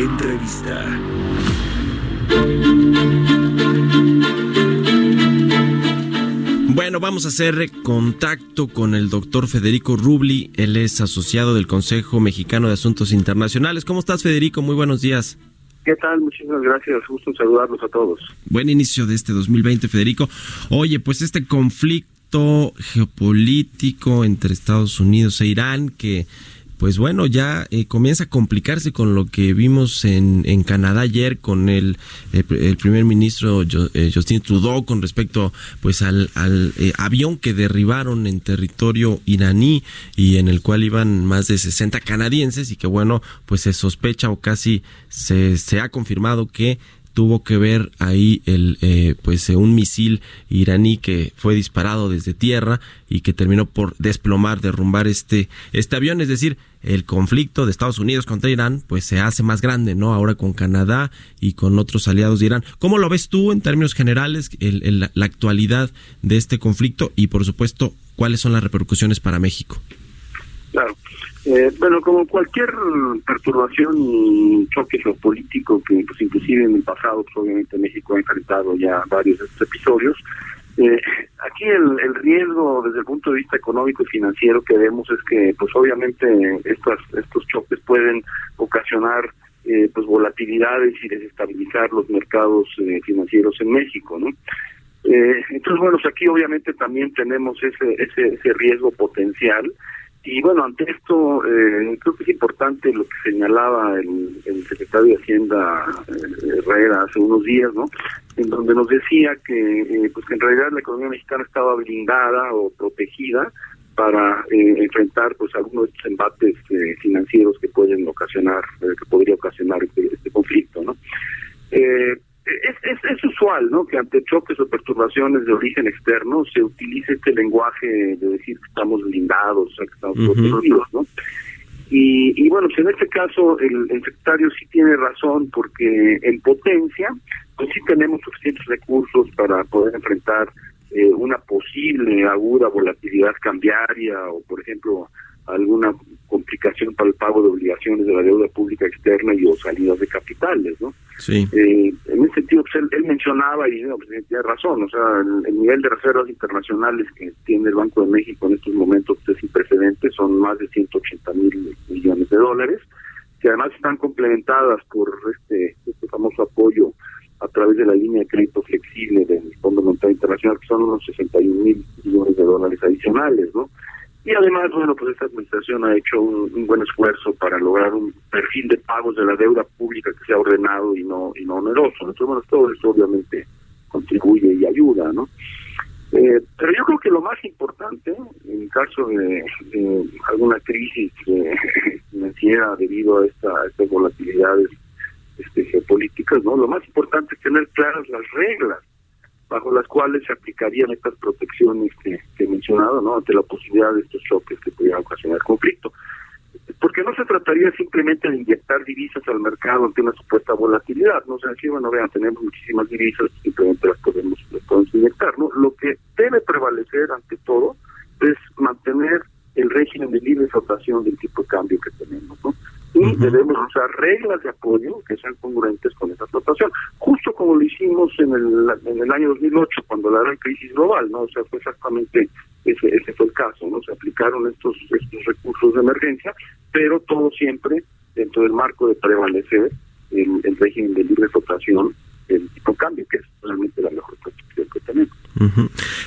Entrevista. Bueno, vamos a hacer contacto con el doctor Federico Rubli. Él es asociado del Consejo Mexicano de Asuntos Internacionales. ¿Cómo estás, Federico? Muy buenos días. ¿Qué tal? Muchísimas gracias. Gusto en saludarlos a todos. Buen inicio de este 2020, Federico. Oye, pues este conflicto geopolítico entre Estados Unidos e Irán que pues bueno, ya eh, comienza a complicarse con lo que vimos en, en Canadá ayer con el, el, primer ministro eh, Justin Trudeau con respecto pues al, al eh, avión que derribaron en territorio iraní y en el cual iban más de 60 canadienses y que bueno, pues se sospecha o casi se, se ha confirmado que tuvo que ver ahí el eh, pues un misil iraní que fue disparado desde tierra y que terminó por desplomar derrumbar este este avión. Es decir el conflicto de Estados Unidos contra Irán pues se hace más grande no ahora con Canadá y con otros aliados de Irán. Cómo lo ves tú en términos generales el, la actualidad de este conflicto y por supuesto cuáles son las repercusiones para México eh, bueno, como cualquier perturbación y choque geopolítico que pues inclusive en el pasado pues, obviamente México ha enfrentado ya varios de estos episodios, eh, aquí el, el, riesgo desde el punto de vista económico y financiero que vemos es que pues obviamente estas, estos choques pueden ocasionar eh, pues volatilidades y desestabilizar los mercados eh, financieros en México, ¿no? Eh, entonces, bueno, pues aquí obviamente también tenemos ese, ese, ese riesgo potencial y bueno, ante esto, eh, creo que es importante lo que señalaba el, secretario de Hacienda eh, Herrera hace unos días, ¿no? En donde nos decía que, eh, pues que en realidad la economía mexicana estaba blindada o protegida para eh, enfrentar pues algunos de estos embates eh, financieros que pueden ocasionar, que podría ocasionar este, este conflicto, ¿no? Eh, es, es, es, usual, ¿no? Que ante choques o perturbaciones de origen externo se utilice este lenguaje de decir que estamos blindados, o sea, que estamos uh -huh. protegidos, ¿no? Y, y bueno, pues en este caso el, el, secretario sí tiene razón porque en potencia, pues sí tenemos suficientes recursos para poder enfrentar eh, una posible aguda volatilidad cambiaria o, por ejemplo, alguna para el pago de obligaciones de la deuda pública externa y o salidas de capitales, ¿no? Sí. Eh, en ese sentido, pues él, él mencionaba, y no, pues, tiene razón, o sea, el, el, nivel de reservas internacionales que tiene el Banco de México en estos momentos es sin precedentes, son más de 180 mil millones de dólares, que además están complementadas por este, este famoso apoyo a través de la línea de crédito flexible del Fondo Monetario Internacional, que son unos 61 mil millones de dólares adicionales, ¿no? Y además, bueno, pues esta administración ha hecho un, buen esfuerzo para lograr un perfil de pagos de la deuda pública que sea ordenado y no y no oneroso. Entonces, bueno, todo esto obviamente contribuye y ayuda, ¿no? Eh, pero yo creo que lo más importante, en caso de, alguna crisis financiera debido a, esta, estas volatilidades este, geopolíticas, ¿no? Lo más importante es tener claras las reglas bajo las cuales se aplicarían estas protecciones que, he mencionado, ¿no? Ante la posibilidad de estos choques que pudieran ocasionar conflicto. Porque no se trataría simplemente de inyectar divisas al mercado ante una supuesta volatilidad, ¿no? O sea, si, bueno, vean, tenemos muchísimas divisas, simplemente las podemos, las podemos inyectar, ¿no? Lo que debe prevalecer ante todo es mantener el régimen de libre flotación del tipo de cambio que tenemos, ¿no? y uh -huh. debemos usar reglas de apoyo que sean congruentes con esa flotación, justo como lo hicimos en el, en el año 2008, cuando la gran crisis global, ¿no? O sea, fue exactamente ese, ese fue el caso, ¿no? Se aplicaron estos, estos recursos de emergencia, pero todo siempre dentro del marco de prevalecer el, el régimen de libre flotación el tipo de cambio, que es realmente la mejor protección que tenemos.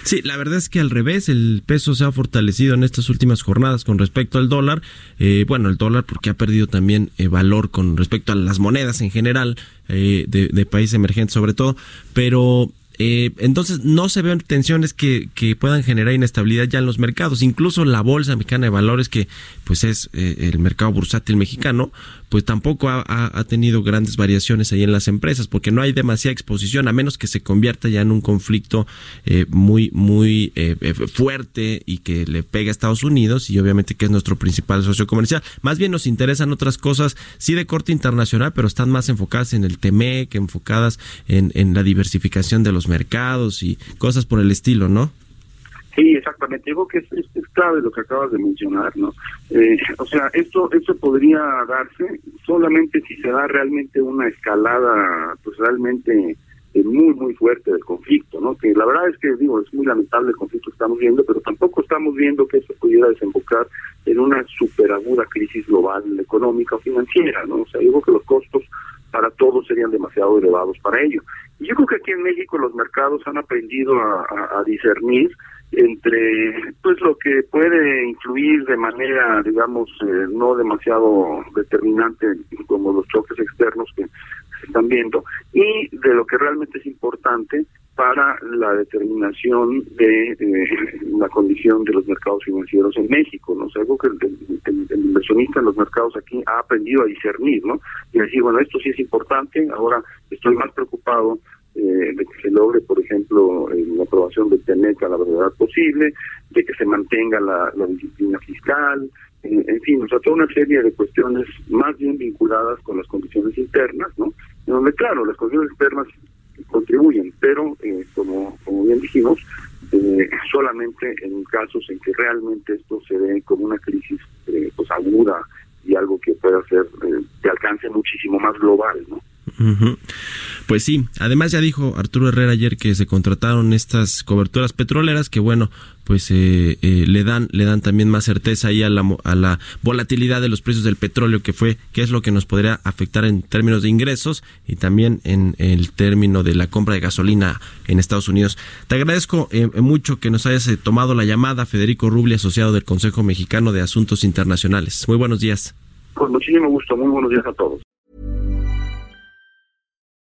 Sí, la verdad es que al revés, el peso se ha fortalecido en estas últimas jornadas con respecto al dólar. Eh, bueno, el dólar porque ha perdido también eh, valor con respecto a las monedas en general eh, de, de países emergentes sobre todo, pero Eh, entonces no se ven tensiones que, que, puedan generar inestabilidad ya en los mercados. Incluso la Bolsa Mexicana de Valores, que pues es eh, el mercado bursátil mexicano, pues tampoco ha, tenido grandes variaciones ahí en las empresas, porque no hay demasiada exposición, a menos que se convierta ya en un conflicto eh, muy, muy eh, eh, fuerte y que le pegue a Estados Unidos y obviamente que es nuestro principal socio comercial. Más bien nos interesan otras cosas, sí de corte internacional, pero están más enfocadas en el TME, enfocadas en, en la diversificación de los mercados y cosas por el estilo, ¿no? Sí, exactamente. Digo que es, clave lo que acabas de mencionar, ¿no? Eh, o sea, esto esto podría darse solamente si se da realmente una escalada, pues realmente eh, muy muy fuerte del conflicto, ¿no? Que la verdad es que digo es muy lamentable el conflicto que estamos viendo, pero tampoco estamos viendo que esto pudiera desembocar en una superaguda crisis global económica o financiera, ¿no? O sea, digo que los costos para todos serían demasiado elevados para ello. Y yo creo que aquí en México los mercados han aprendido a discernir entre pues lo que puede influir de manera digamos eh, no demasiado determinante como los choques externos que se están viendo y de lo que realmente es importante para la determinación de eh, la condición de los mercados financieros en México, ¿no? O algo que el, inversionista en los mercados aquí ha aprendido a discernir, ¿no? Y decir, bueno, esto sí es importante, ahora estoy más preocupado eh, de que se logre, por ejemplo, la aprobación del TENEC a la brevedad posible, de que se mantenga la, disciplina fiscal, en fin, o sea, toda una serie de cuestiones más bien vinculadas con las condiciones internas, ¿no? donde, claro, las condiciones externas contribuyen, pero, eh, como, como bien dijimos, eh, solamente en casos en que realmente esto se ve como una crisis pues aguda y algo que pueda ser de alcance muchísimo más global, ¿no? Pues sí, además ya dijo Arturo Herrera ayer que se contrataron estas coberturas petroleras que bueno, pues eh, eh, le dan le dan también más certeza ahí a la, a la volatilidad de los precios del petróleo que fue que es lo que nos podría afectar en términos de ingresos y también en el término de la compra de gasolina en Estados Unidos. Te agradezco eh, mucho que nos hayas tomado la llamada Federico Rubli, asociado del Consejo Mexicano de Asuntos Internacionales. Muy buenos días. Con muchísimo gusto, muy buenos días a todos.